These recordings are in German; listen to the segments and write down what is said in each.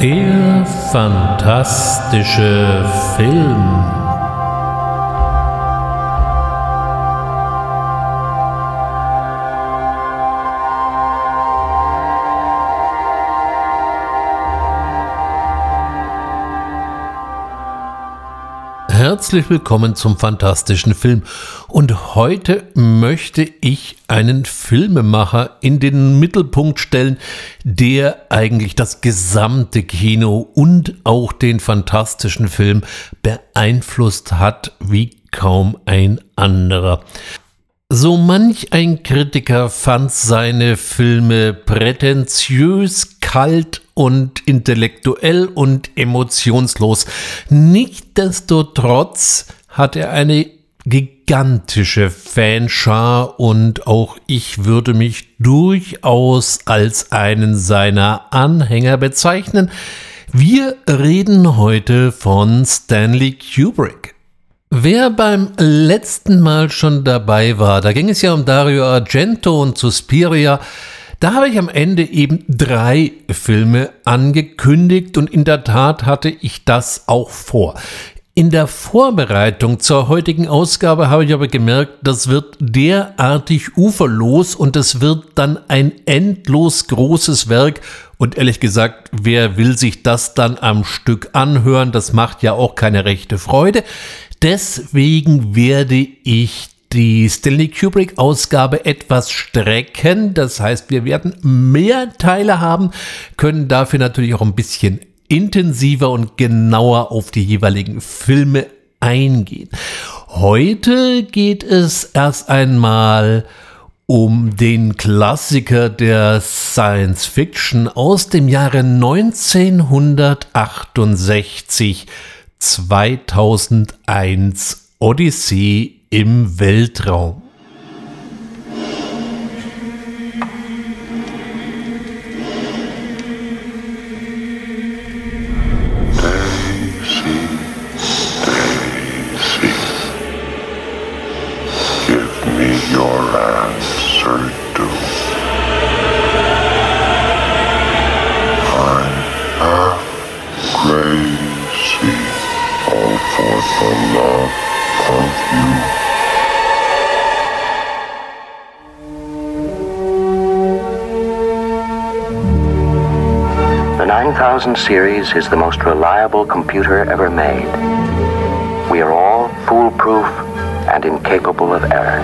Der fantastische Film. Herzlich willkommen zum fantastischen Film. Und heute möchte ich einen Filmemacher in den Mittelpunkt stellen, der eigentlich das gesamte Kino und auch den fantastischen Film beeinflusst hat wie kaum ein anderer. So manch ein Kritiker fand seine Filme prätentiös, kalt und intellektuell und emotionslos. Nichtsdestotrotz hat er eine gigantische Fanschar und auch ich würde mich durchaus als einen seiner Anhänger bezeichnen. Wir reden heute von Stanley Kubrick. Wer beim letzten Mal schon dabei war, da ging es ja um Dario Argento und Suspiria, da habe ich am Ende eben drei Filme angekündigt und in der Tat hatte ich das auch vor. In der Vorbereitung zur heutigen Ausgabe habe ich aber gemerkt, das wird derartig uferlos und es wird dann ein endlos großes Werk. Und ehrlich gesagt, wer will sich das dann am Stück anhören? Das macht ja auch keine rechte Freude. Deswegen werde ich die Stanley Kubrick Ausgabe etwas strecken. Das heißt, wir werden mehr Teile haben, können dafür natürlich auch ein bisschen intensiver und genauer auf die jeweiligen Filme eingehen. Heute geht es erst einmal um den Klassiker der Science Fiction aus dem Jahre 1968 2001 Odyssee im Weltraum. 9000 series is the most reliable computer ever made. We are all foolproof and incapable of error.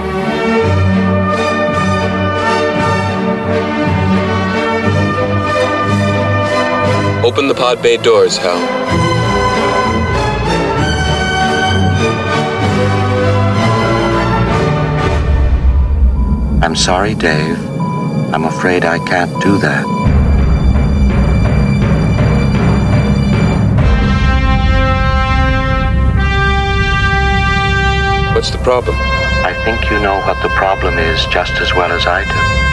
Open the pod bay doors, Hal. I'm sorry, Dave. I'm afraid I can't do that. What's the problem? I think you know what the problem is just as well as I do.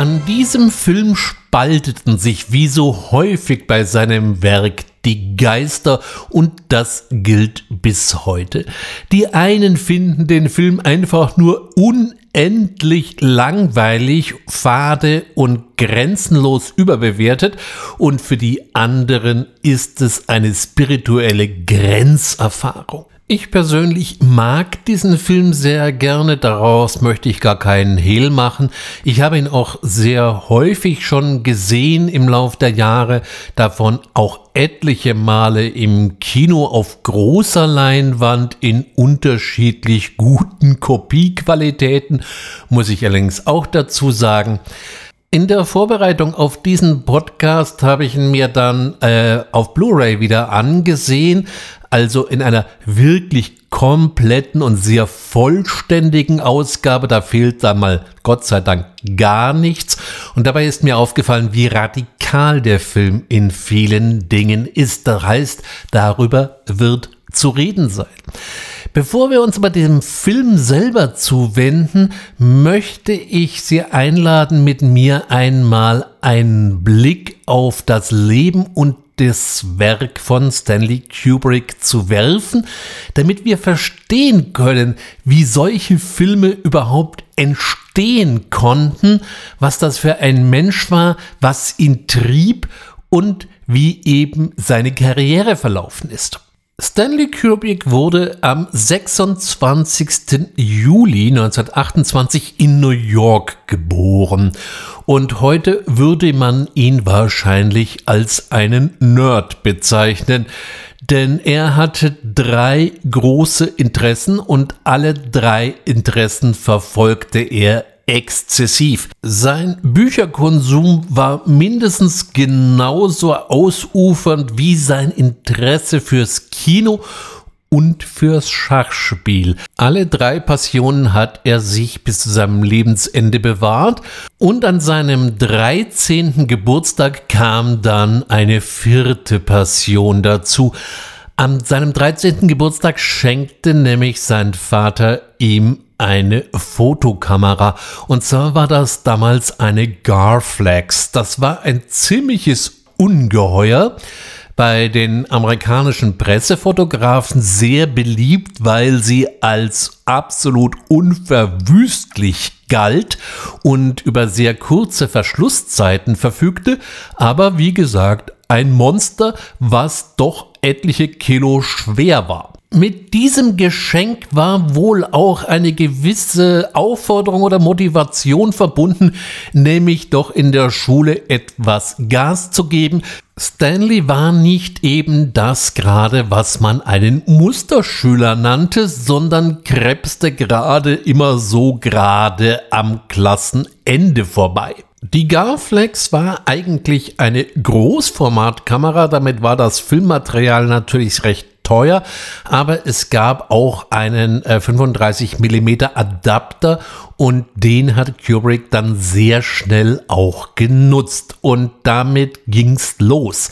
An diesem Film spalteten sich wie so häufig bei seinem Werk die Geister und das gilt bis heute. Die einen finden den Film einfach nur unendlich langweilig, fade und grenzenlos überbewertet und für die anderen ist es eine spirituelle Grenzerfahrung. Ich persönlich mag diesen Film sehr gerne, daraus möchte ich gar keinen Hehl machen. Ich habe ihn auch sehr häufig schon gesehen im Lauf der Jahre, davon auch etliche Male im Kino auf großer Leinwand in unterschiedlich guten Kopiequalitäten, muss ich allerdings auch dazu sagen. In der Vorbereitung auf diesen Podcast habe ich ihn mir dann äh, auf Blu-ray wieder angesehen, also in einer wirklich kompletten und sehr vollständigen Ausgabe. Da fehlt dann mal Gott sei Dank gar nichts. Und dabei ist mir aufgefallen, wie radikal der Film in vielen Dingen ist. Das heißt, darüber wird zu reden sein. Bevor wir uns aber dem Film selber zuwenden, möchte ich Sie einladen, mit mir einmal einen Blick auf das Leben und das Werk von Stanley Kubrick zu werfen, damit wir verstehen können, wie solche Filme überhaupt entstehen konnten, was das für ein Mensch war, was ihn trieb und wie eben seine Karriere verlaufen ist. Stanley Kubrick wurde am 26. Juli 1928 in New York geboren und heute würde man ihn wahrscheinlich als einen Nerd bezeichnen, denn er hatte drei große Interessen und alle drei Interessen verfolgte er exzessiv. Sein Bücherkonsum war mindestens genauso ausufernd wie sein Interesse fürs Kino und fürs Schachspiel. Alle drei Passionen hat er sich bis zu seinem Lebensende bewahrt und an seinem 13. Geburtstag kam dann eine vierte Passion dazu. An seinem 13. Geburtstag schenkte nämlich sein Vater ihm eine Fotokamera. Und zwar war das damals eine Garflex. Das war ein ziemliches Ungeheuer bei den amerikanischen Pressefotografen sehr beliebt, weil sie als absolut unverwüstlich galt und über sehr kurze Verschlusszeiten verfügte, aber wie gesagt, ein Monster, was doch etliche Kilo schwer war. Mit diesem Geschenk war wohl auch eine gewisse Aufforderung oder Motivation verbunden, nämlich doch in der Schule etwas Gas zu geben. Stanley war nicht eben das gerade, was man einen Musterschüler nannte, sondern krebste gerade immer so gerade am Klassenende vorbei. Die Garflex war eigentlich eine Großformatkamera, damit war das Filmmaterial natürlich recht teuer, aber es gab auch einen äh, 35 mm Adapter und den hat Kubrick dann sehr schnell auch genutzt und damit ging's los.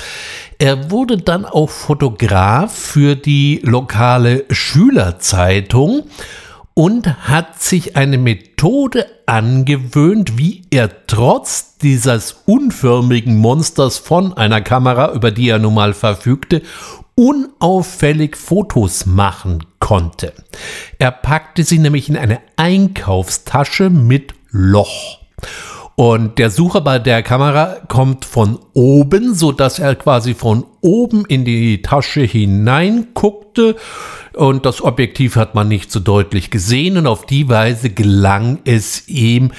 Er wurde dann auch Fotograf für die lokale Schülerzeitung und hat sich eine Methode angewöhnt, wie er trotz dieses unförmigen Monsters von einer Kamera, über die er nun mal verfügte, unauffällig Fotos machen konnte. Er packte sie nämlich in eine Einkaufstasche mit Loch. Und der Sucher bei der Kamera kommt von oben, so dass er quasi von oben in die Tasche hineinguckte. Und das Objektiv hat man nicht so deutlich gesehen. Und auf die Weise gelang es ihm,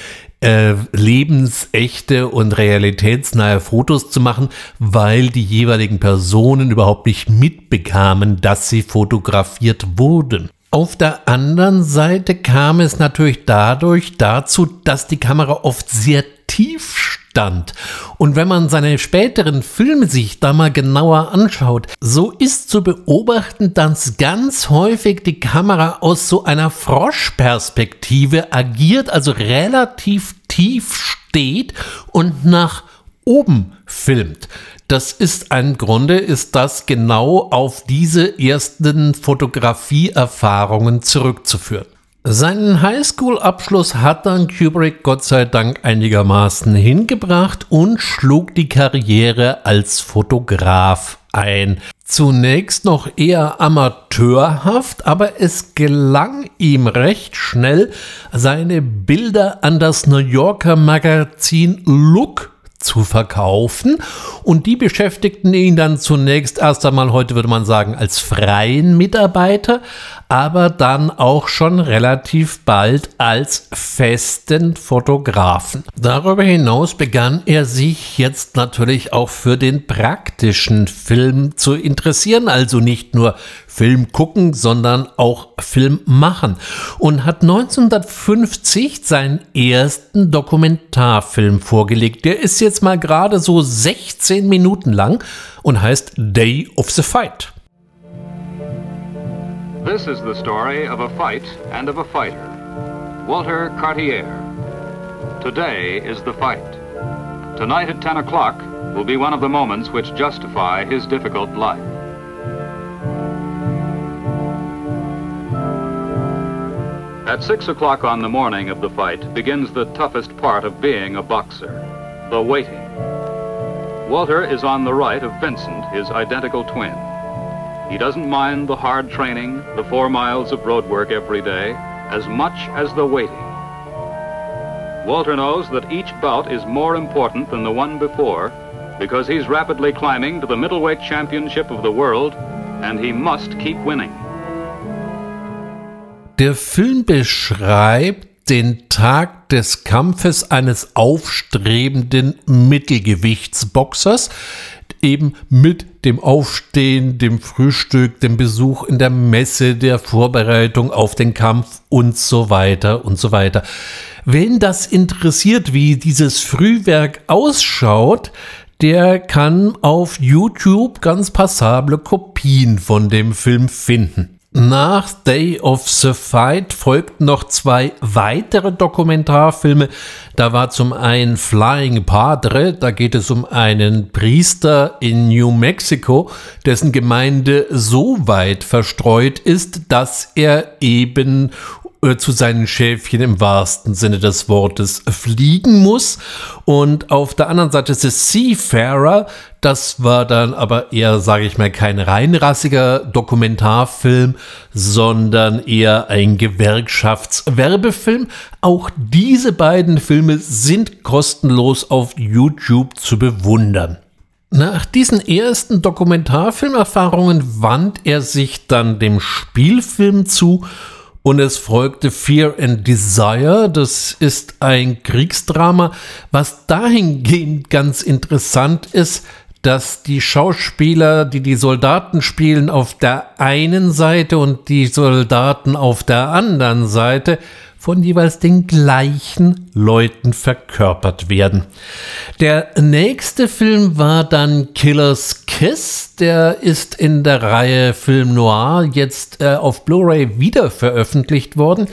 äh, lebensechte und realitätsnahe Fotos zu machen, weil die jeweiligen Personen überhaupt nicht mitbekamen, dass sie fotografiert wurden. Auf der anderen Seite kam es natürlich dadurch dazu, dass die Kamera oft sehr tief stand. Und wenn man seine späteren Filme sich da mal genauer anschaut, so ist zu beobachten, dass ganz häufig die Kamera aus so einer Froschperspektive agiert, also relativ tief steht und nach oben filmt. Das ist ein Grunde, ist das genau auf diese ersten Fotografieerfahrungen zurückzuführen. Seinen Highschool-Abschluss hat dann Kubrick Gott sei Dank einigermaßen hingebracht und schlug die Karriere als Fotograf ein. Zunächst noch eher amateurhaft, aber es gelang ihm recht schnell, seine Bilder an das New Yorker Magazin Look zu verkaufen. Und die beschäftigten ihn dann zunächst erst einmal, heute würde man sagen, als freien Mitarbeiter, aber dann auch schon relativ bald als festen Fotografen. Darüber hinaus begann er sich jetzt natürlich auch für den praktischen Film zu interessieren, also nicht nur Film gucken, sondern auch Film machen und hat 1950 seinen ersten Dokumentarfilm vorgelegt. Der ist jetzt mal gerade so 16 Minuten lang und heißt Day of the Fight. This is the story of a fight and of a fighter. Walter Cartier. Today is the fight. Tonight at 10 o'clock will be one of the moments which justify his difficult life. At 6 o'clock on the morning of the fight begins the toughest part of being a boxer, the waiting. Walter is on the right of Vincent, his identical twin. He doesn't mind the hard training, the four miles of road work every day, as much as the waiting. Walter knows that each bout is more important than the one before because he's rapidly climbing to the middleweight championship of the world and he must keep winning. Der Film beschreibt den Tag des Kampfes eines aufstrebenden Mittelgewichtsboxers, eben mit dem Aufstehen, dem Frühstück, dem Besuch in der Messe, der Vorbereitung auf den Kampf und so weiter und so weiter. Wen das interessiert, wie dieses Frühwerk ausschaut, der kann auf YouTube ganz passable Kopien von dem Film finden. Nach Day of the Fight folgten noch zwei weitere Dokumentarfilme. Da war zum einen Flying Padre, da geht es um einen Priester in New Mexico, dessen Gemeinde so weit verstreut ist, dass er eben zu seinen Schäfchen im wahrsten Sinne des Wortes fliegen muss. Und auf der anderen Seite ist es Seafarer. Das war dann aber eher, sage ich mal, kein reinrassiger Dokumentarfilm, sondern eher ein Gewerkschaftswerbefilm. Auch diese beiden Filme sind kostenlos auf YouTube zu bewundern. Nach diesen ersten Dokumentarfilmerfahrungen wandt er sich dann dem Spielfilm zu und es folgte Fear and Desire. Das ist ein Kriegsdrama, was dahingehend ganz interessant ist, dass die Schauspieler, die die Soldaten spielen, auf der einen Seite und die Soldaten auf der anderen Seite von jeweils den gleichen Leuten verkörpert werden. Der nächste Film war dann Killer's Kiss. Der ist in der Reihe Film Noir jetzt äh, auf Blu-ray wieder veröffentlicht worden.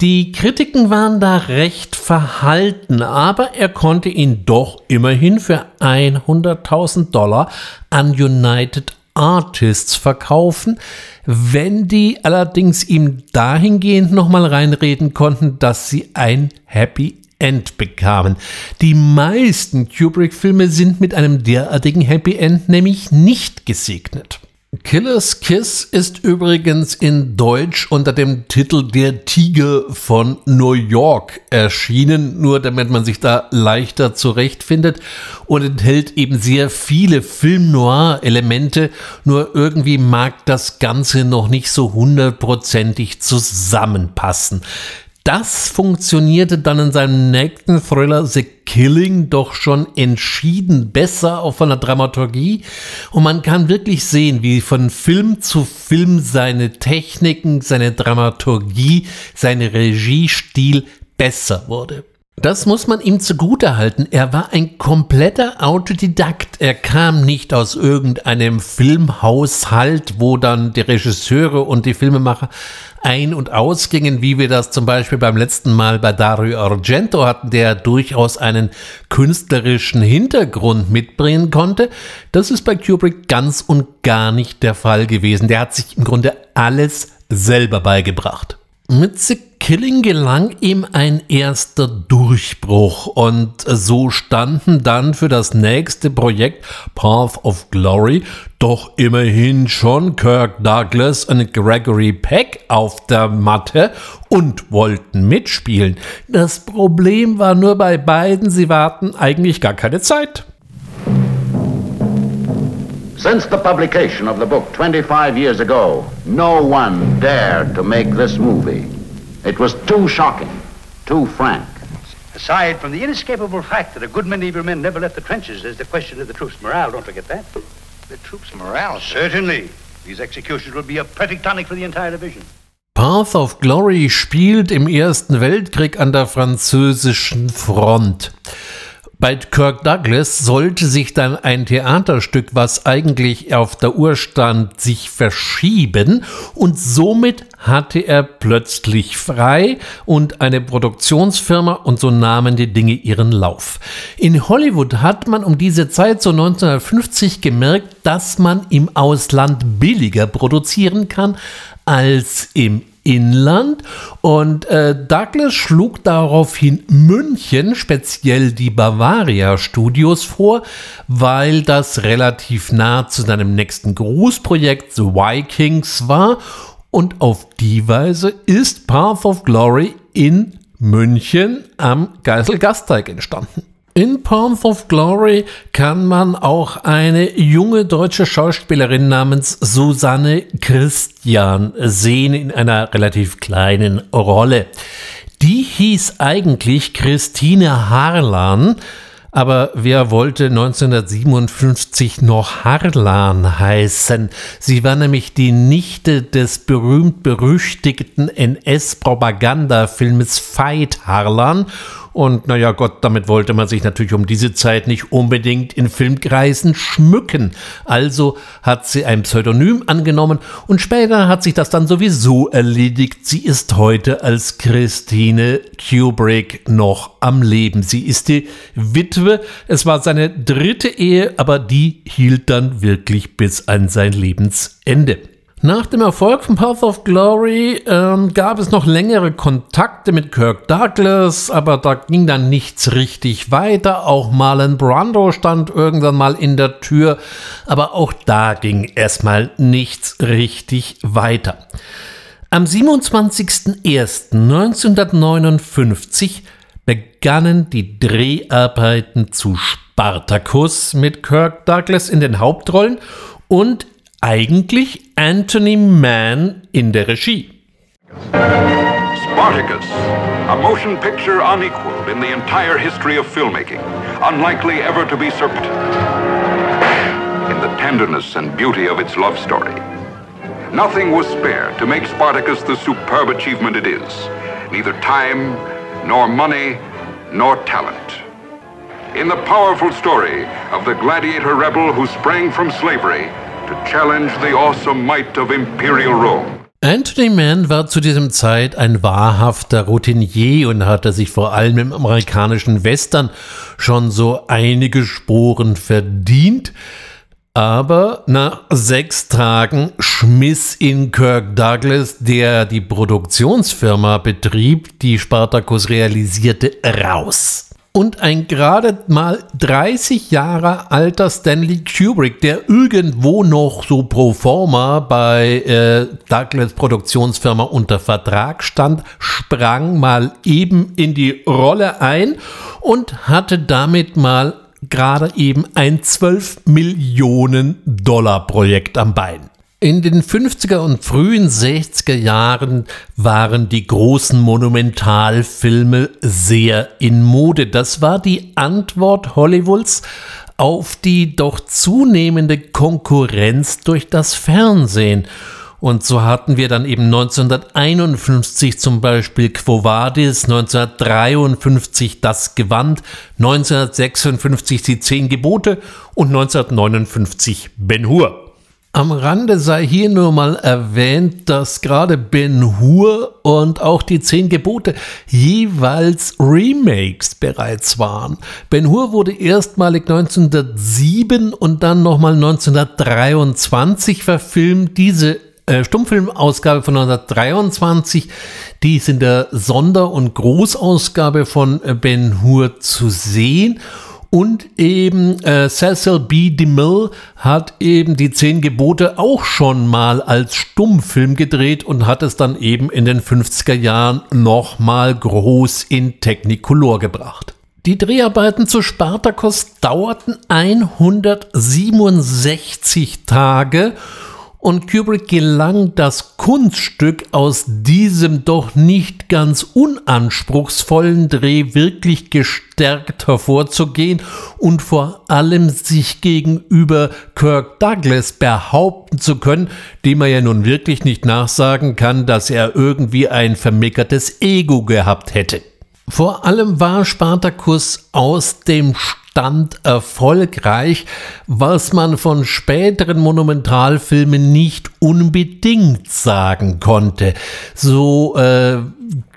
Die Kritiken waren da recht verhalten, aber er konnte ihn doch immerhin für 100.000 Dollar an United Artists verkaufen, wenn die allerdings ihm dahingehend nochmal reinreden konnten, dass sie ein Happy End bekamen. Die meisten Kubrick-Filme sind mit einem derartigen Happy End nämlich nicht gesegnet. Killer's Kiss ist übrigens in Deutsch unter dem Titel Der Tiger von New York erschienen, nur damit man sich da leichter zurechtfindet und enthält eben sehr viele Film-Noir-Elemente, nur irgendwie mag das Ganze noch nicht so hundertprozentig zusammenpassen. Das funktionierte dann in seinem nächsten Thriller The Killing doch schon entschieden besser, auch von der Dramaturgie. Und man kann wirklich sehen, wie von Film zu Film seine Techniken, seine Dramaturgie, seine Regiestil besser wurde. Das muss man ihm zugutehalten. Er war ein kompletter Autodidakt. Er kam nicht aus irgendeinem Filmhaushalt, wo dann die Regisseure und die Filmemacher ein- und ausgingen, wie wir das zum Beispiel beim letzten Mal bei Dario Argento hatten, der durchaus einen künstlerischen Hintergrund mitbringen konnte. Das ist bei Kubrick ganz und gar nicht der Fall gewesen. Der hat sich im Grunde alles selber beigebracht. Mit The Killing gelang ihm ein erster Durchbruch und so standen dann für das nächste Projekt Path of Glory doch immerhin schon Kirk Douglas und Gregory Peck auf der Matte und wollten mitspielen. Das Problem war nur bei beiden, sie warten eigentlich gar keine Zeit. Since the publication of the book 25 years ago, no one dared to make this movie. It was too shocking, too frank. Aside from the inescapable fact that a good many of your men never left the trenches, there's the question of the troops' morale. Don't forget that. The troops' morale? Certainly. These executions will be a perfect tonic for the entire division. Path of Glory spielt im Ersten Weltkrieg an der französischen Front. Bei Kirk Douglas sollte sich dann ein Theaterstück, was eigentlich auf der Uhr stand, sich verschieben und somit hatte er plötzlich frei und eine Produktionsfirma und so nahmen die Dinge ihren Lauf. In Hollywood hat man um diese Zeit, so 1950, gemerkt, dass man im Ausland billiger produzieren kann als im Inland und äh, Douglas schlug daraufhin München, speziell die Bavaria Studios vor, weil das relativ nah zu seinem nächsten Großprojekt The Vikings war und auf die Weise ist Path of Glory in München am Geiselgasteig entstanden. In Path of Glory kann man auch eine junge deutsche Schauspielerin namens Susanne Christian sehen in einer relativ kleinen Rolle. Die hieß eigentlich Christine Harlan, aber wer wollte 1957 noch Harlan heißen? Sie war nämlich die Nichte des berühmt-berüchtigten NS-Propagandafilmes Fight Harlan und naja Gott, damit wollte man sich natürlich um diese Zeit nicht unbedingt in Filmkreisen schmücken. Also hat sie ein Pseudonym angenommen und später hat sich das dann sowieso erledigt. Sie ist heute als Christine Kubrick noch am Leben. Sie ist die Witwe. Es war seine dritte Ehe, aber die hielt dann wirklich bis an sein Lebensende. Nach dem Erfolg von Path of Glory ähm, gab es noch längere Kontakte mit Kirk Douglas, aber da ging dann nichts richtig weiter. Auch Marlon Brando stand irgendwann mal in der Tür, aber auch da ging erstmal nichts richtig weiter. Am 27.01.1959 begannen die Dreharbeiten zu Spartacus mit Kirk Douglas in den Hauptrollen und eigentlich Anthony Mann in der Regie. Spartacus, a motion picture unequaled in the entire history of filmmaking, unlikely ever to be surpassed in the tenderness and beauty of its love story. Nothing was spared to make Spartacus the superb achievement it is. Neither time, nor money, nor talent. In the powerful story of the gladiator rebel who sprang from slavery to challenge the awesome might of imperial Rome. Anthony Mann war zu diesem Zeit ein wahrhafter Routinier und hatte sich vor allem im amerikanischen Western schon so einige Sporen verdient. Aber nach sechs Tagen schmiss ihn Kirk Douglas, der die Produktionsfirma betrieb, die Spartacus realisierte, raus und ein gerade mal 30 Jahre alter Stanley Kubrick, der irgendwo noch so pro forma bei äh, Douglas Produktionsfirma unter Vertrag stand, sprang mal eben in die Rolle ein und hatte damit mal gerade eben ein 12 Millionen Dollar Projekt am Bein. In den 50er und frühen 60er Jahren waren die großen Monumentalfilme sehr in Mode. Das war die Antwort Hollywoods auf die doch zunehmende Konkurrenz durch das Fernsehen. Und so hatten wir dann eben 1951 zum Beispiel Quo Vadis, 1953 Das Gewand, 1956 die Zehn Gebote und 1959 Ben Hur. Am Rande sei hier nur mal erwähnt, dass gerade Ben Hur und auch die Zehn Gebote jeweils Remakes bereits waren. Ben Hur wurde erstmalig 1907 und dann nochmal 1923 verfilmt. Diese äh, Stummfilmausgabe von 1923. Die ist in der Sonder- und Großausgabe von äh, Ben Hur zu sehen. Und eben äh, Cecil B. DeMille hat eben die Zehn Gebote auch schon mal als Stummfilm gedreht und hat es dann eben in den 50er Jahren nochmal groß in Technicolor gebracht. Die Dreharbeiten zu Spartacus dauerten 167 Tage und Kubrick gelang das Kunststück aus diesem doch nicht ganz unanspruchsvollen Dreh wirklich gestärkt hervorzugehen und vor allem sich gegenüber Kirk Douglas behaupten zu können, dem er ja nun wirklich nicht nachsagen kann, dass er irgendwie ein vermickertes Ego gehabt hätte. Vor allem war Spartacus aus dem Stand erfolgreich, was man von späteren Monumentalfilmen nicht unbedingt sagen konnte. So äh,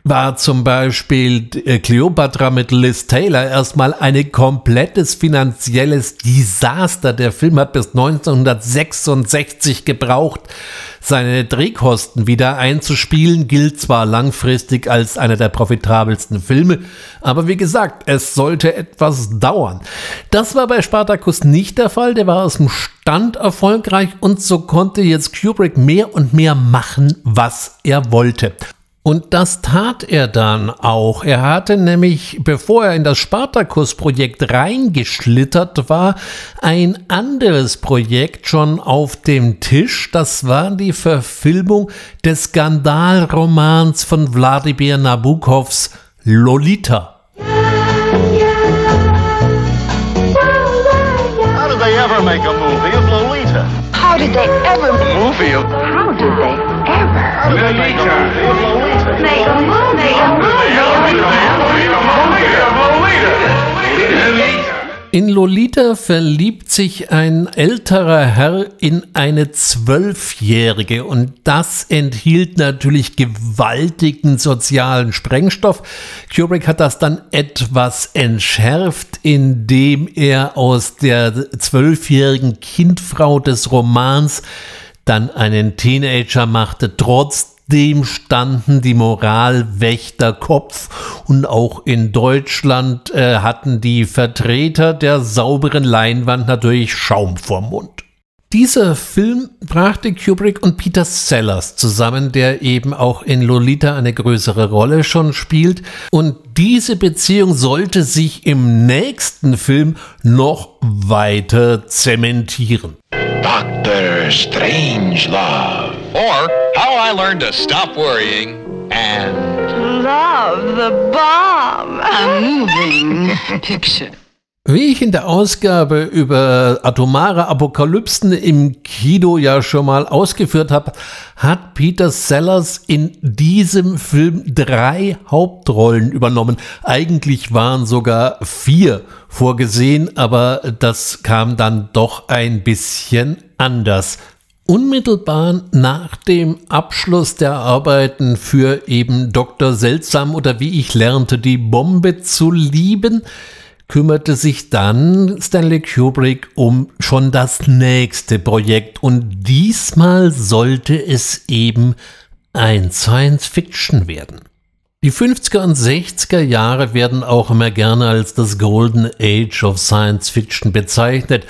war zum Beispiel äh, Cleopatra mit Liz Taylor erstmal ein komplettes finanzielles Desaster. Der Film hat bis 1966 gebraucht, seine Drehkosten wieder einzuspielen, gilt zwar langfristig als einer der profitabelsten Filme, aber wie gesagt, es sollte etwas dauern. Das war bei Spartacus nicht der Fall, der war aus dem Stand erfolgreich und so konnte jetzt Kubrick mehr und mehr machen, was er wollte. Und das tat er dann auch. Er hatte nämlich, bevor er in das Spartacus-Projekt reingeschlittert war, ein anderes Projekt schon auf dem Tisch. Das war die Verfilmung des Skandalromans von Wladimir Nabokovs Lolita. How did they ever make a movie of Lolita? How did they ever A movie of How did they ever How did they make a movie of Lolita? In Lolita verliebt sich ein älterer Herr in eine Zwölfjährige und das enthielt natürlich gewaltigen sozialen Sprengstoff. Kubrick hat das dann etwas entschärft, indem er aus der zwölfjährigen Kindfrau des Romans dann einen Teenager machte, trotz dem standen die Moralwächter Kopf und auch in Deutschland äh, hatten die Vertreter der sauberen Leinwand natürlich Schaum vorm Mund. Dieser Film brachte Kubrick und Peter Sellers zusammen, der eben auch in Lolita eine größere Rolle schon spielt. Und diese Beziehung sollte sich im nächsten Film noch weiter zementieren. Dr. Strangelove. I Learned to Stop Worrying and Love the bomb. A moving picture. Wie ich in der Ausgabe über atomare Apokalypsen im Kino ja schon mal ausgeführt habe, hat Peter Sellers in diesem Film drei Hauptrollen übernommen. Eigentlich waren sogar vier vorgesehen, aber das kam dann doch ein bisschen anders. Unmittelbar nach dem Abschluss der Arbeiten für eben Dr. Seltsam oder wie ich lernte, die Bombe zu lieben, kümmerte sich dann Stanley Kubrick um schon das nächste Projekt und diesmal sollte es eben ein Science Fiction werden. Die 50er und 60er Jahre werden auch immer gerne als das Golden Age of Science Fiction bezeichnet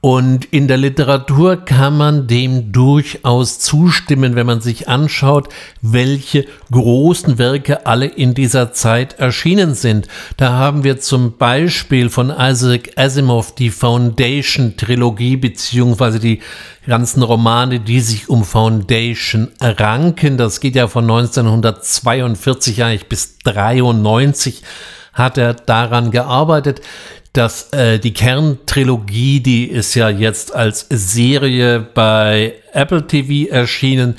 und in der Literatur kann man dem durchaus zustimmen, wenn man sich anschaut, welche großen Werke alle in dieser Zeit erschienen sind. Da haben wir zum Beispiel von Isaac Asimov die Foundation-Trilogie beziehungsweise die ganzen Romane, die sich um Foundation ranken. Das geht ja von 1942 eigentlich bis 93 hat er daran gearbeitet dass äh, die Kerntrilogie, die ist ja jetzt als Serie bei Apple TV erschienen.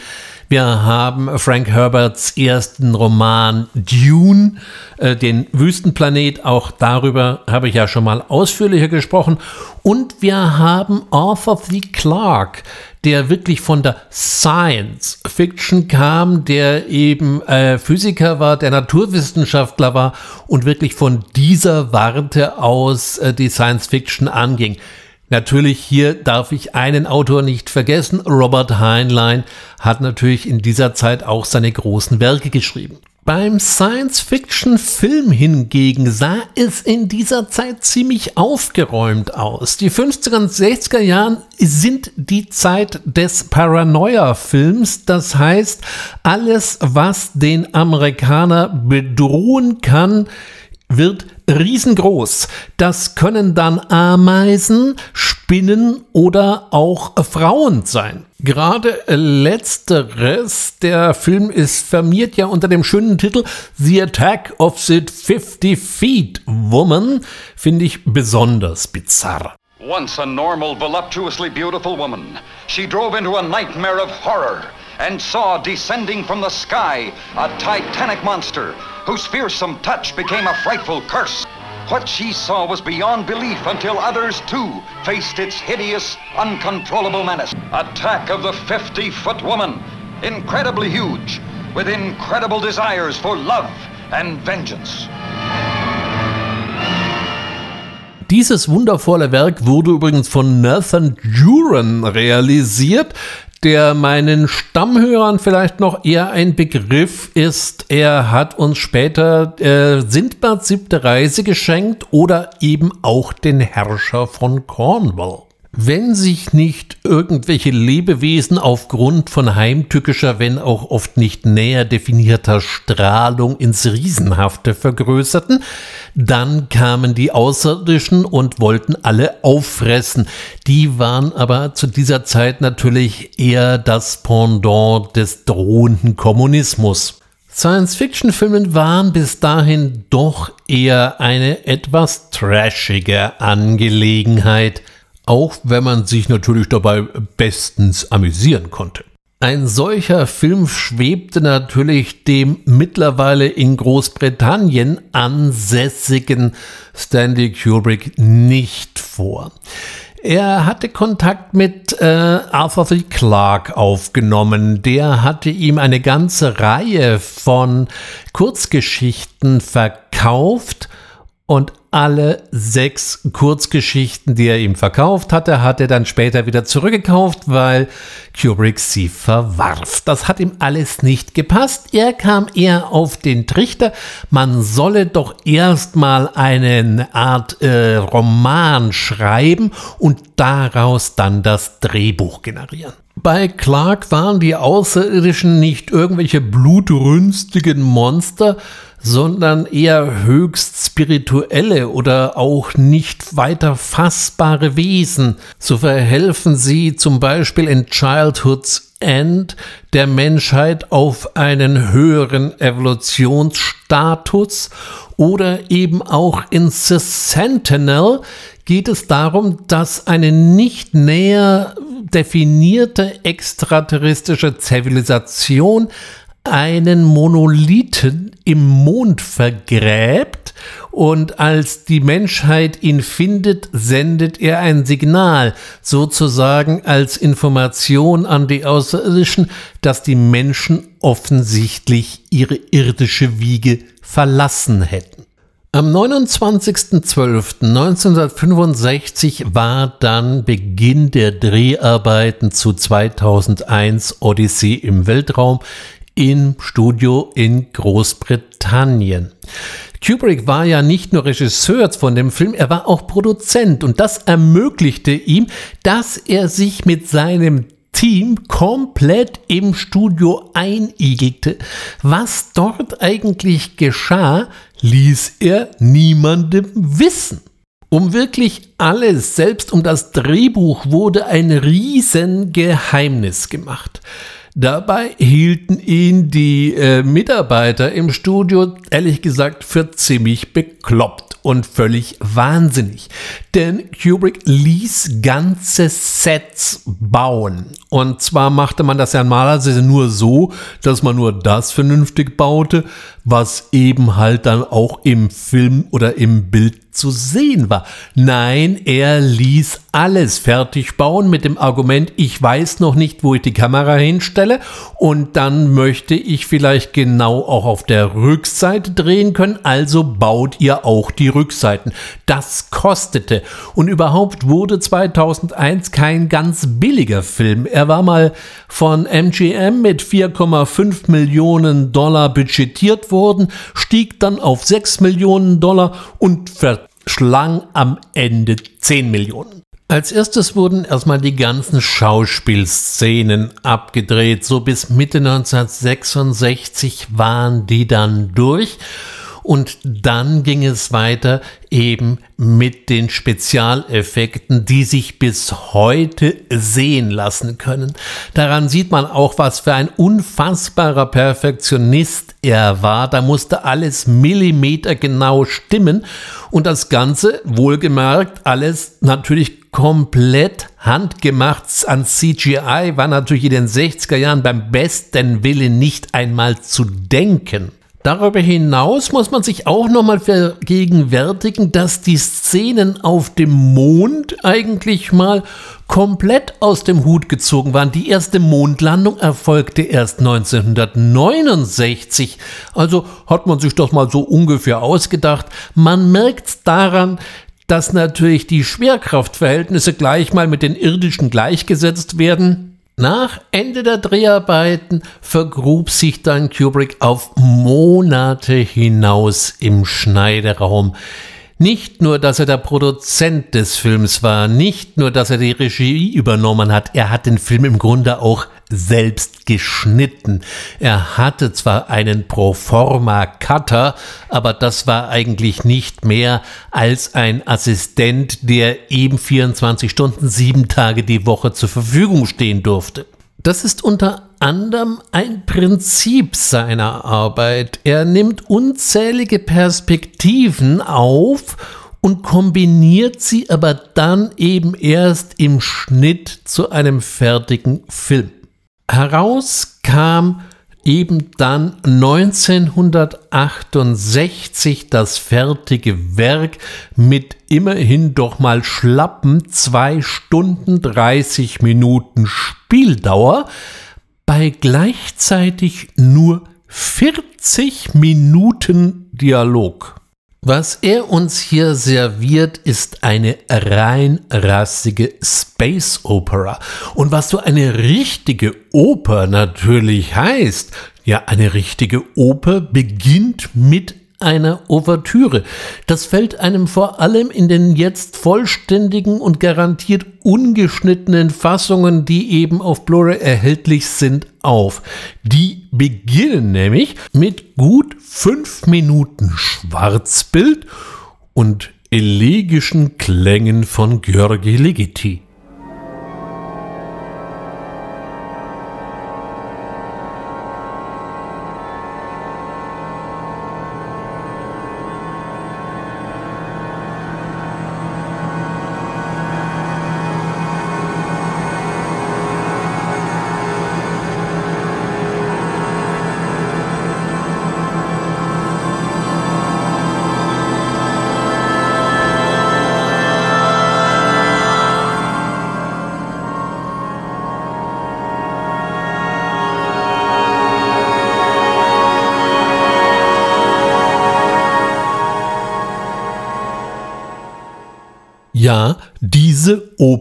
Wir haben Frank Herberts ersten Roman Dune, äh, den Wüstenplanet. Auch darüber habe ich ja schon mal ausführlicher gesprochen. Und wir haben Arthur C. Clarke, der wirklich von der Science Fiction kam, der eben äh, Physiker war, der Naturwissenschaftler war und wirklich von dieser Warte aus äh, die Science Fiction anging. Natürlich hier darf ich einen Autor nicht vergessen. Robert Heinlein hat natürlich in dieser Zeit auch seine großen Werke geschrieben. Beim Science-Fiction-Film hingegen sah es in dieser Zeit ziemlich aufgeräumt aus. Die 50er und 60er Jahren sind die Zeit des Paranoia-Films. Das heißt, alles, was den Amerikaner bedrohen kann, wird riesengroß. Das können dann Ameisen, Spinnen oder auch Frauen sein. Gerade letzteres, der Film ist firmiert ja unter dem schönen Titel The Attack of the 50 Feet Woman, finde ich besonders bizarr. Once a normal, voluptuously beautiful woman, she drove into a nightmare of horror and saw descending from the sky a titanic monster whose fearsome touch became a frightful curse. What she saw was beyond belief until others too faced its hideous, uncontrollable menace. Attack of the 50 foot woman, incredibly huge, with incredible desires for love and vengeance. Dieses wundervolle Werk wurde übrigens von Nathan Duran realisiert, der meinen Stammhörern vielleicht noch eher ein Begriff ist. Er hat uns später äh, Sindbad siebte Reise geschenkt oder eben auch den Herrscher von Cornwall. Wenn sich nicht irgendwelche Lebewesen aufgrund von heimtückischer, wenn auch oft nicht näher definierter Strahlung ins Riesenhafte vergrößerten, dann kamen die Außerirdischen und wollten alle auffressen. Die waren aber zu dieser Zeit natürlich eher das Pendant des drohenden Kommunismus. Science-Fiction-Filme waren bis dahin doch eher eine etwas trashige Angelegenheit auch wenn man sich natürlich dabei bestens amüsieren konnte. Ein solcher Film schwebte natürlich dem mittlerweile in Großbritannien ansässigen Stanley Kubrick nicht vor. Er hatte Kontakt mit äh, Arthur C. Clarke aufgenommen. Der hatte ihm eine ganze Reihe von Kurzgeschichten verkauft und alle sechs Kurzgeschichten, die er ihm verkauft hatte, hat er dann später wieder zurückgekauft, weil Kubrick sie verwarf. Das hat ihm alles nicht gepasst. Er kam eher auf den Trichter, man solle doch erstmal eine Art äh, Roman schreiben und daraus dann das Drehbuch generieren. Bei Clark waren die Außerirdischen nicht irgendwelche blutrünstigen Monster, sondern eher höchst spirituelle oder auch nicht weiter fassbare Wesen. So verhelfen sie zum Beispiel in Childhood's End der Menschheit auf einen höheren Evolutionsstatus oder eben auch in The Sentinel geht es darum, dass eine nicht näher definierte extraterrestrische Zivilisation einen Monolithen im Mond vergräbt und als die Menschheit ihn findet, sendet er ein Signal, sozusagen als Information an die Außerirdischen, dass die Menschen offensichtlich ihre irdische Wiege verlassen hätten. Am 29.12.1965 war dann Beginn der Dreharbeiten zu 2001 Odyssee im Weltraum im Studio in Großbritannien. Kubrick war ja nicht nur Regisseur von dem Film, er war auch Produzent und das ermöglichte ihm, dass er sich mit seinem Team komplett im Studio einigelte. Was dort eigentlich geschah, ließ er niemandem wissen. Um wirklich alles, selbst um das Drehbuch, wurde ein Riesengeheimnis gemacht. Dabei hielten ihn die äh, Mitarbeiter im Studio ehrlich gesagt für ziemlich bekloppt und völlig wahnsinnig. Denn Kubrick ließ ganze Sets bauen. Und zwar machte man das ja normalerweise nur so, dass man nur das vernünftig baute, was eben halt dann auch im Film oder im Bild zu sehen war. Nein, er ließ alles fertig bauen mit dem Argument, ich weiß noch nicht, wo ich die Kamera hinstelle und dann möchte ich vielleicht genau auch auf der Rückseite drehen können, also baut ihr auch die Rückseiten. Das kostete und überhaupt wurde 2001 kein ganz billiger Film. Er war mal von MGM mit 4,5 Millionen Dollar budgetiert worden, stieg dann auf 6 Millionen Dollar und verschlang am Ende 10 Millionen. Als erstes wurden erstmal die ganzen Schauspielszenen abgedreht. So bis Mitte 1966 waren die dann durch. Und dann ging es weiter eben mit den Spezialeffekten, die sich bis heute sehen lassen können. Daran sieht man auch, was für ein unfassbarer Perfektionist er war. Da musste alles millimetergenau stimmen und das Ganze, wohlgemerkt, alles natürlich komplett handgemacht an CGI, war natürlich in den 60er Jahren beim besten Willen nicht einmal zu denken. Darüber hinaus muss man sich auch nochmal vergegenwärtigen, dass die Szenen auf dem Mond eigentlich mal komplett aus dem Hut gezogen waren. Die erste Mondlandung erfolgte erst 1969. Also hat man sich das mal so ungefähr ausgedacht. Man merkt daran, dass natürlich die Schwerkraftverhältnisse gleich mal mit den irdischen gleichgesetzt werden. Nach Ende der Dreharbeiten vergrub sich dann Kubrick auf Monate hinaus im Schneideraum. Nicht nur, dass er der Produzent des Films war, nicht nur, dass er die Regie übernommen hat, er hat den Film im Grunde auch selbst geschnitten. Er hatte zwar einen Proforma-Cutter, aber das war eigentlich nicht mehr als ein Assistent, der eben 24 Stunden, sieben Tage die Woche zur Verfügung stehen durfte. Das ist unter anderem ein Prinzip seiner Arbeit. Er nimmt unzählige Perspektiven auf und kombiniert sie aber dann eben erst im Schnitt zu einem fertigen Film. Heraus kam eben dann 1968 das fertige Werk mit immerhin doch mal schlappen 2 Stunden 30 Minuten Spieldauer bei gleichzeitig nur 40 Minuten Dialog. Was er uns hier serviert, ist eine rein rassige Space Opera. Und was so eine richtige Oper natürlich heißt, ja, eine richtige Oper beginnt mit einer Ouvertüre. Das fällt einem vor allem in den jetzt vollständigen und garantiert ungeschnittenen Fassungen, die eben auf Blu-ray erhältlich sind, auf. Die beginnen nämlich mit gut fünf Minuten Schwarzbild und elegischen Klängen von Georgi Ligeti.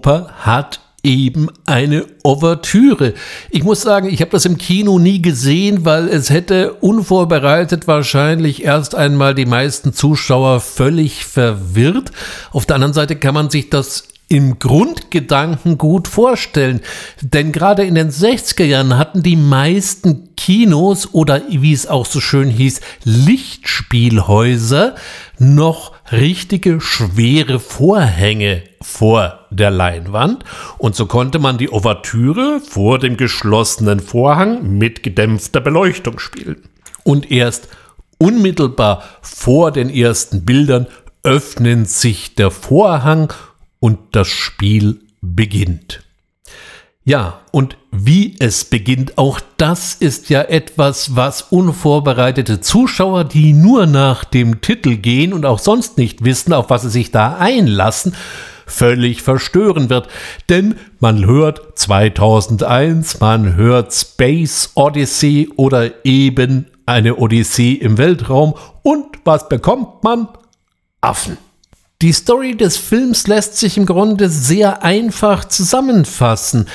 Oper hat eben eine Ouvertüre. Ich muss sagen, ich habe das im Kino nie gesehen, weil es hätte unvorbereitet wahrscheinlich erst einmal die meisten Zuschauer völlig verwirrt. Auf der anderen Seite kann man sich das im Grundgedanken gut vorstellen. Denn gerade in den 60er Jahren hatten die meisten Kinos oder wie es auch so schön hieß, Lichtspielhäuser noch richtige schwere Vorhänge vor der Leinwand und so konnte man die Ouvertüre vor dem geschlossenen Vorhang mit gedämpfter Beleuchtung spielen. Und erst unmittelbar vor den ersten Bildern öffnet sich der Vorhang und das Spiel beginnt. Ja, und wie es beginnt, auch das ist ja etwas, was unvorbereitete Zuschauer, die nur nach dem Titel gehen und auch sonst nicht wissen, auf was sie sich da einlassen, völlig verstören wird. Denn man hört 2001, man hört Space Odyssey oder eben eine Odyssee im Weltraum und was bekommt man? Affen. Die Story des Films lässt sich im Grunde sehr einfach zusammenfassen.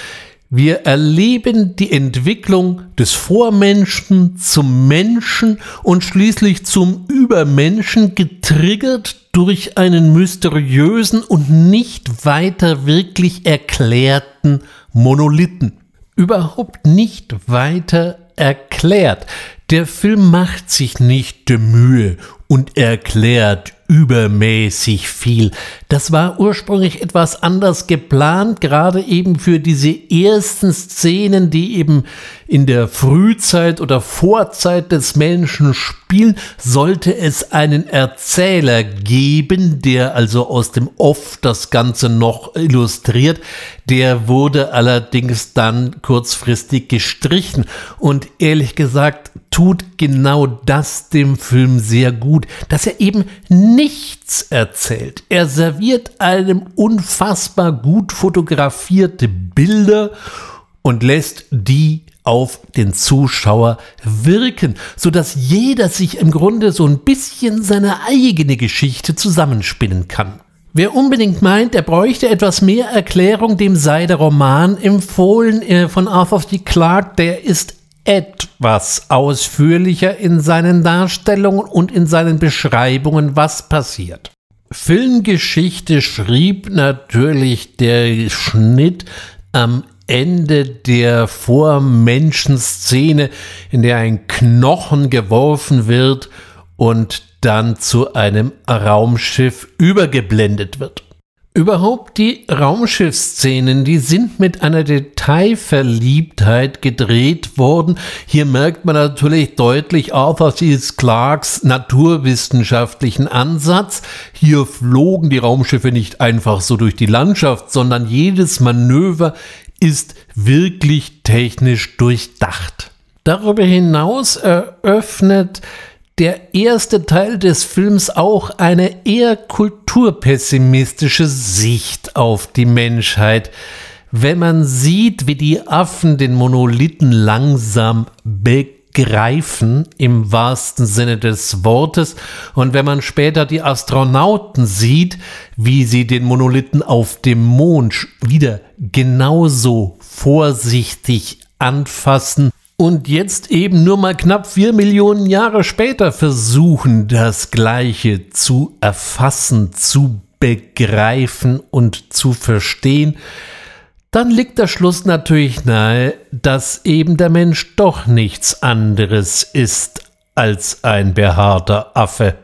Wir erleben die Entwicklung des Vormenschen zum Menschen und schließlich zum Übermenschen, getriggert durch einen mysteriösen und nicht weiter wirklich erklärten Monolithen. Überhaupt nicht weiter erklärt. Der Film macht sich nicht die Mühe und erklärt übermäßig viel. Das war ursprünglich etwas anders geplant, gerade eben für diese ersten Szenen, die eben in der Frühzeit oder Vorzeit des Menschen spielen, sollte es einen Erzähler geben, der also aus dem Off das Ganze noch illustriert. Der wurde allerdings dann kurzfristig gestrichen und ehrlich gesagt tut genau das dem Film sehr gut, dass er eben nichts erzählt. Er serviert einem unfassbar gut fotografierte Bilder und lässt die auf den Zuschauer wirken, so dass jeder sich im Grunde so ein bisschen seine eigene Geschichte zusammenspinnen kann. Wer unbedingt meint, er bräuchte etwas mehr Erklärung, dem sei der Roman empfohlen äh, von Arthur C. Clarke, der ist etwas ausführlicher in seinen Darstellungen und in seinen Beschreibungen, was passiert. Filmgeschichte schrieb natürlich der Schnitt am Ende der Vormenschenszene, in der ein Knochen geworfen wird und dann zu einem Raumschiff übergeblendet wird. Überhaupt die Raumschiffsszenen, die sind mit einer Detailverliebtheit gedreht worden. Hier merkt man natürlich deutlich Arthur C. Clarks naturwissenschaftlichen Ansatz. Hier flogen die Raumschiffe nicht einfach so durch die Landschaft, sondern jedes Manöver ist wirklich technisch durchdacht. Darüber hinaus eröffnet der erste Teil des Films auch eine eher kulturpessimistische Sicht auf die Menschheit. Wenn man sieht, wie die Affen den Monolithen langsam begreifen, im wahrsten Sinne des Wortes, und wenn man später die Astronauten sieht, wie sie den Monolithen auf dem Mond wieder genauso vorsichtig anfassen und jetzt eben nur mal knapp vier Millionen Jahre später versuchen, das Gleiche zu erfassen, zu begreifen und zu verstehen, dann liegt der Schluss natürlich nahe, dass eben der Mensch doch nichts anderes ist als ein behaarter Affe.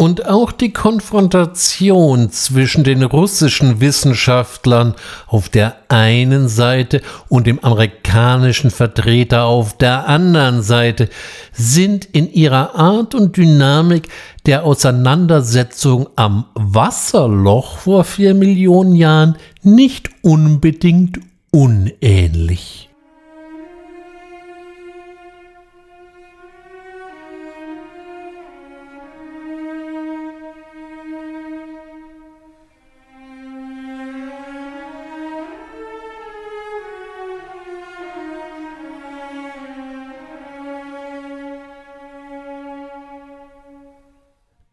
Und auch die Konfrontation zwischen den russischen Wissenschaftlern auf der einen Seite und dem amerikanischen Vertreter auf der anderen Seite sind in ihrer Art und Dynamik der Auseinandersetzung am Wasserloch vor vier Millionen Jahren nicht unbedingt unähnlich.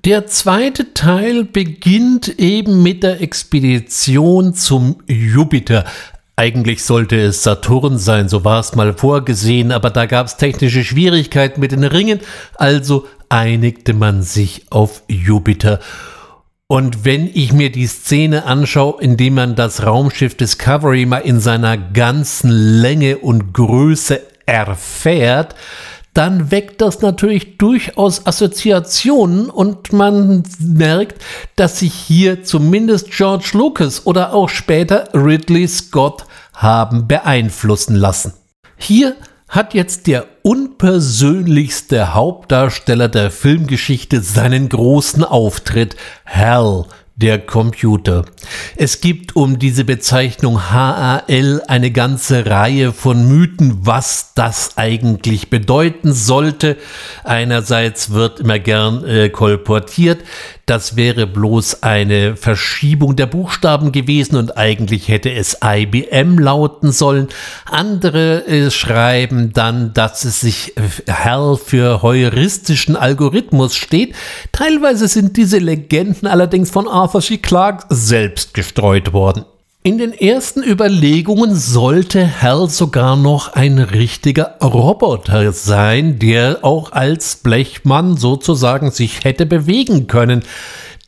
Der zweite Teil beginnt eben mit der Expedition zum Jupiter. Eigentlich sollte es Saturn sein, so war es mal vorgesehen, aber da gab es technische Schwierigkeiten mit den Ringen, also einigte man sich auf Jupiter. Und wenn ich mir die Szene anschaue, in dem man das Raumschiff Discovery mal in seiner ganzen Länge und Größe erfährt, dann weckt das natürlich durchaus Assoziationen und man merkt, dass sich hier zumindest George Lucas oder auch später Ridley Scott haben beeinflussen lassen. Hier hat jetzt der unpersönlichste Hauptdarsteller der Filmgeschichte seinen großen Auftritt. Hal der Computer. Es gibt um diese Bezeichnung HAL eine ganze Reihe von Mythen, was das eigentlich bedeuten sollte. Einerseits wird immer gern äh, kolportiert, das wäre bloß eine Verschiebung der Buchstaben gewesen und eigentlich hätte es IBM lauten sollen. Andere äh, schreiben dann, dass es sich äh, HAL für heuristischen Algorithmus steht. Teilweise sind diese Legenden allerdings von Arthur C. Clarke selbst gestreut worden. In den ersten Überlegungen sollte Hal sogar noch ein richtiger Roboter sein, der auch als Blechmann sozusagen sich hätte bewegen können.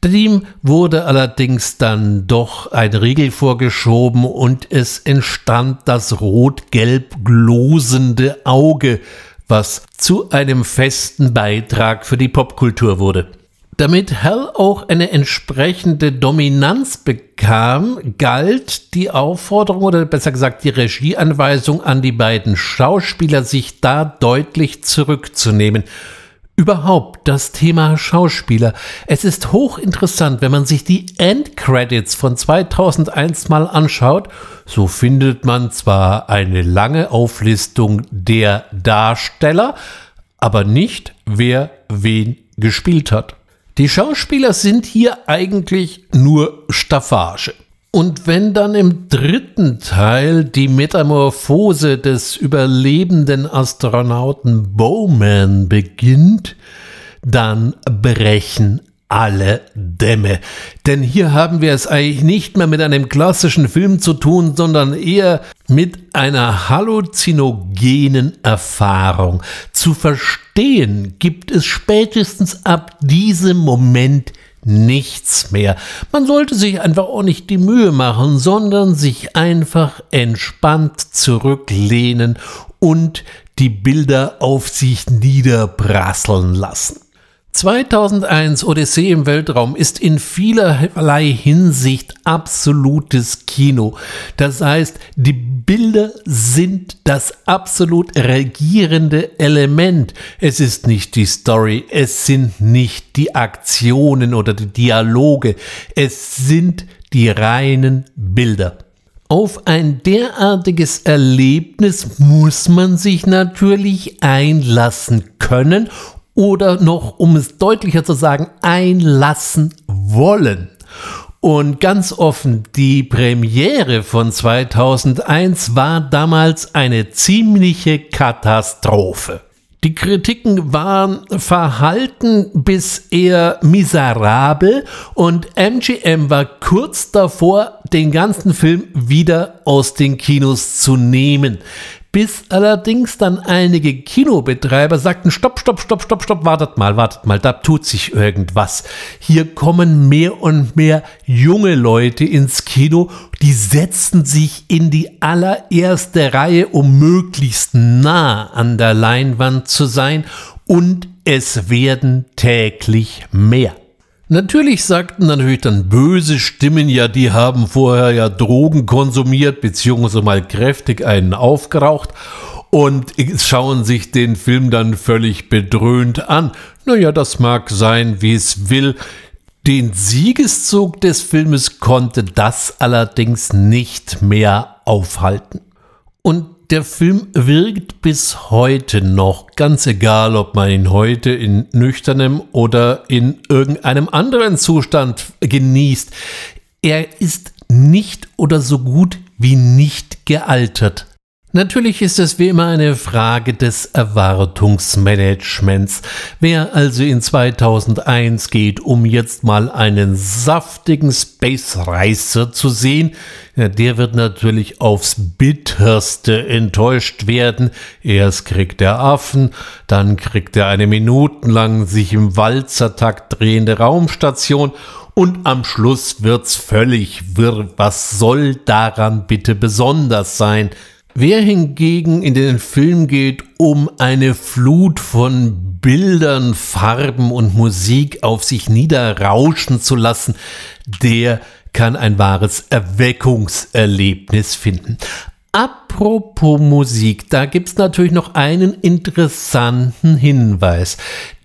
Dem wurde allerdings dann doch ein Riegel vorgeschoben und es entstand das rot-gelb glosende Auge, was zu einem festen Beitrag für die Popkultur wurde. Damit Hell auch eine entsprechende Dominanz bekam, galt die Aufforderung oder besser gesagt die Regieanweisung an die beiden Schauspieler, sich da deutlich zurückzunehmen. Überhaupt das Thema Schauspieler. Es ist hochinteressant, wenn man sich die Endcredits von 2001 mal anschaut, so findet man zwar eine lange Auflistung der Darsteller, aber nicht wer wen gespielt hat. Die Schauspieler sind hier eigentlich nur Staffage. Und wenn dann im dritten Teil die Metamorphose des überlebenden Astronauten Bowman beginnt, dann brechen alle Dämme. Denn hier haben wir es eigentlich nicht mehr mit einem klassischen Film zu tun, sondern eher mit einer halluzinogenen Erfahrung. Zu verstehen gibt es spätestens ab diesem Moment nichts mehr. Man sollte sich einfach auch nicht die Mühe machen, sondern sich einfach entspannt zurücklehnen und die Bilder auf sich niederprasseln lassen. 2001 Odyssee im Weltraum ist in vielerlei Hinsicht absolutes Kino. Das heißt, die Bilder sind das absolut regierende Element. Es ist nicht die Story, es sind nicht die Aktionen oder die Dialoge, es sind die reinen Bilder. Auf ein derartiges Erlebnis muss man sich natürlich einlassen können oder noch, um es deutlicher zu sagen, einlassen wollen. Und ganz offen, die Premiere von 2001 war damals eine ziemliche Katastrophe. Die Kritiken waren verhalten bis eher miserabel und MGM war kurz davor, den ganzen Film wieder aus den Kinos zu nehmen bis allerdings dann einige Kinobetreiber sagten, stopp, stopp, stopp, stopp, stopp, wartet mal, wartet mal, da tut sich irgendwas. Hier kommen mehr und mehr junge Leute ins Kino, die setzen sich in die allererste Reihe, um möglichst nah an der Leinwand zu sein und es werden täglich mehr. Natürlich sagten natürlich dann böse Stimmen, ja, die haben vorher ja Drogen konsumiert, beziehungsweise mal kräftig einen aufgeraucht und schauen sich den Film dann völlig bedröhnt an. Naja, das mag sein, wie es will. Den Siegeszug des Filmes konnte das allerdings nicht mehr aufhalten. Und der Film wirkt bis heute noch, ganz egal, ob man ihn heute in nüchternem oder in irgendeinem anderen Zustand genießt. Er ist nicht oder so gut wie nicht gealtert. Natürlich ist es wie immer eine Frage des Erwartungsmanagements. Wer also in 2001 geht, um jetzt mal einen saftigen Space Racer zu sehen, der wird natürlich aufs bitterste enttäuscht werden. Erst kriegt er Affen, dann kriegt er eine minutenlang sich im Walzertakt drehende Raumstation und am Schluss wird's völlig wirr. Was soll daran bitte besonders sein? Wer hingegen in den Film geht, um eine Flut von Bildern, Farben und Musik auf sich niederrauschen zu lassen, der kann ein wahres Erweckungserlebnis finden. Apropos Musik, da gibt es natürlich noch einen interessanten Hinweis.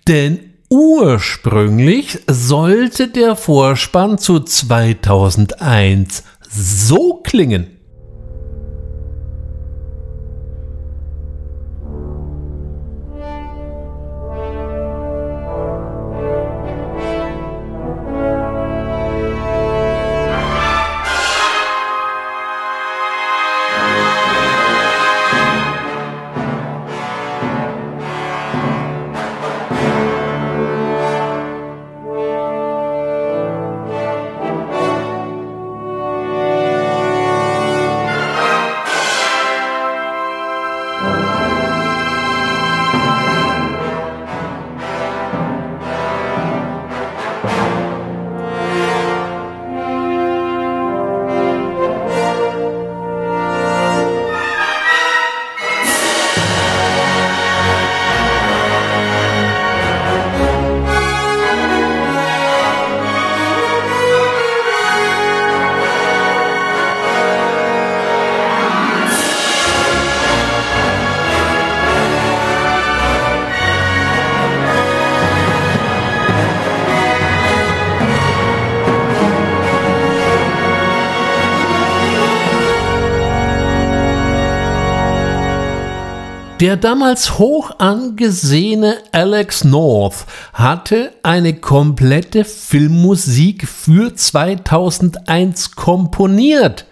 Denn ursprünglich sollte der Vorspann zu 2001 so klingen. Der damals hoch angesehene Alex North hatte eine komplette Filmmusik für 2001 komponiert.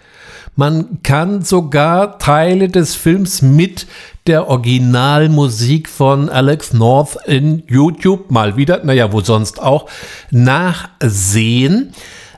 Man kann sogar Teile des Films mit der Originalmusik von Alex North in YouTube mal wieder, naja, wo sonst auch, nachsehen.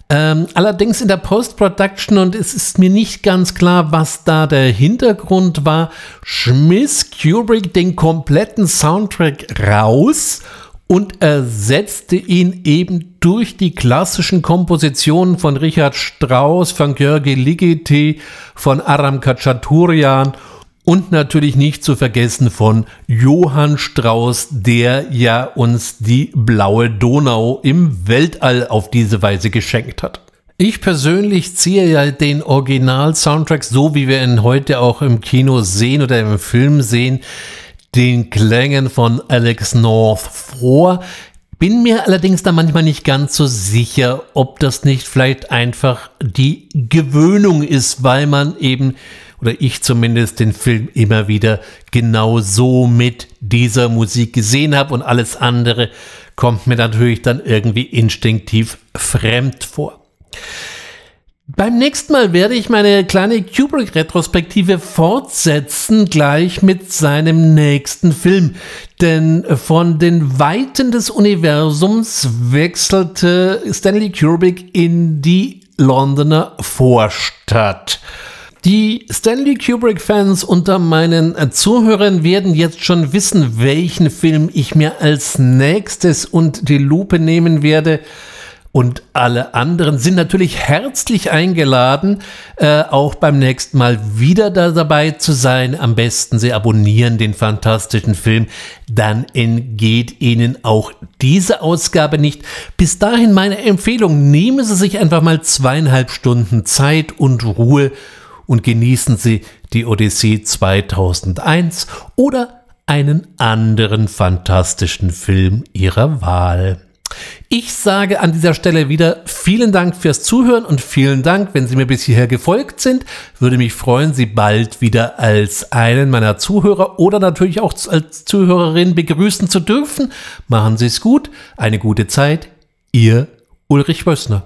Ähm, allerdings in der Post-Production, und es ist mir nicht ganz klar, was da der Hintergrund war, schmiss Kubrick den kompletten Soundtrack raus und ersetzte ihn eben durch die klassischen Kompositionen von Richard Strauss, von Georgi Ligeti, von Aram Khachaturian und natürlich nicht zu vergessen von Johann Strauss, der ja uns die blaue Donau im Weltall auf diese Weise geschenkt hat. Ich persönlich ziehe ja den Original-Soundtrack, so wie wir ihn heute auch im Kino sehen oder im Film sehen, den Klängen von Alex North vor. Bin mir allerdings da manchmal nicht ganz so sicher, ob das nicht vielleicht einfach die Gewöhnung ist, weil man eben oder ich zumindest den Film immer wieder genau so mit dieser Musik gesehen habe und alles andere kommt mir natürlich dann irgendwie instinktiv fremd vor. Beim nächsten Mal werde ich meine kleine Kubrick-Retrospektive fortsetzen, gleich mit seinem nächsten Film. Denn von den Weiten des Universums wechselte Stanley Kubrick in die Londoner Vorstadt. Die Stanley Kubrick-Fans unter meinen Zuhörern werden jetzt schon wissen, welchen Film ich mir als nächstes und die Lupe nehmen werde. Und alle anderen sind natürlich herzlich eingeladen, äh, auch beim nächsten Mal wieder da dabei zu sein. Am besten Sie abonnieren den fantastischen Film, dann entgeht Ihnen auch diese Ausgabe nicht. Bis dahin meine Empfehlung, nehmen Sie sich einfach mal zweieinhalb Stunden Zeit und Ruhe und genießen Sie die Odyssee 2001 oder einen anderen fantastischen Film Ihrer Wahl. Ich sage an dieser Stelle wieder vielen Dank fürs Zuhören und vielen Dank, wenn Sie mir bis hierher gefolgt sind. Würde mich freuen, Sie bald wieder als einen meiner Zuhörer oder natürlich auch als Zuhörerin begrüßen zu dürfen. Machen Sie es gut, eine gute Zeit. Ihr Ulrich Wössner.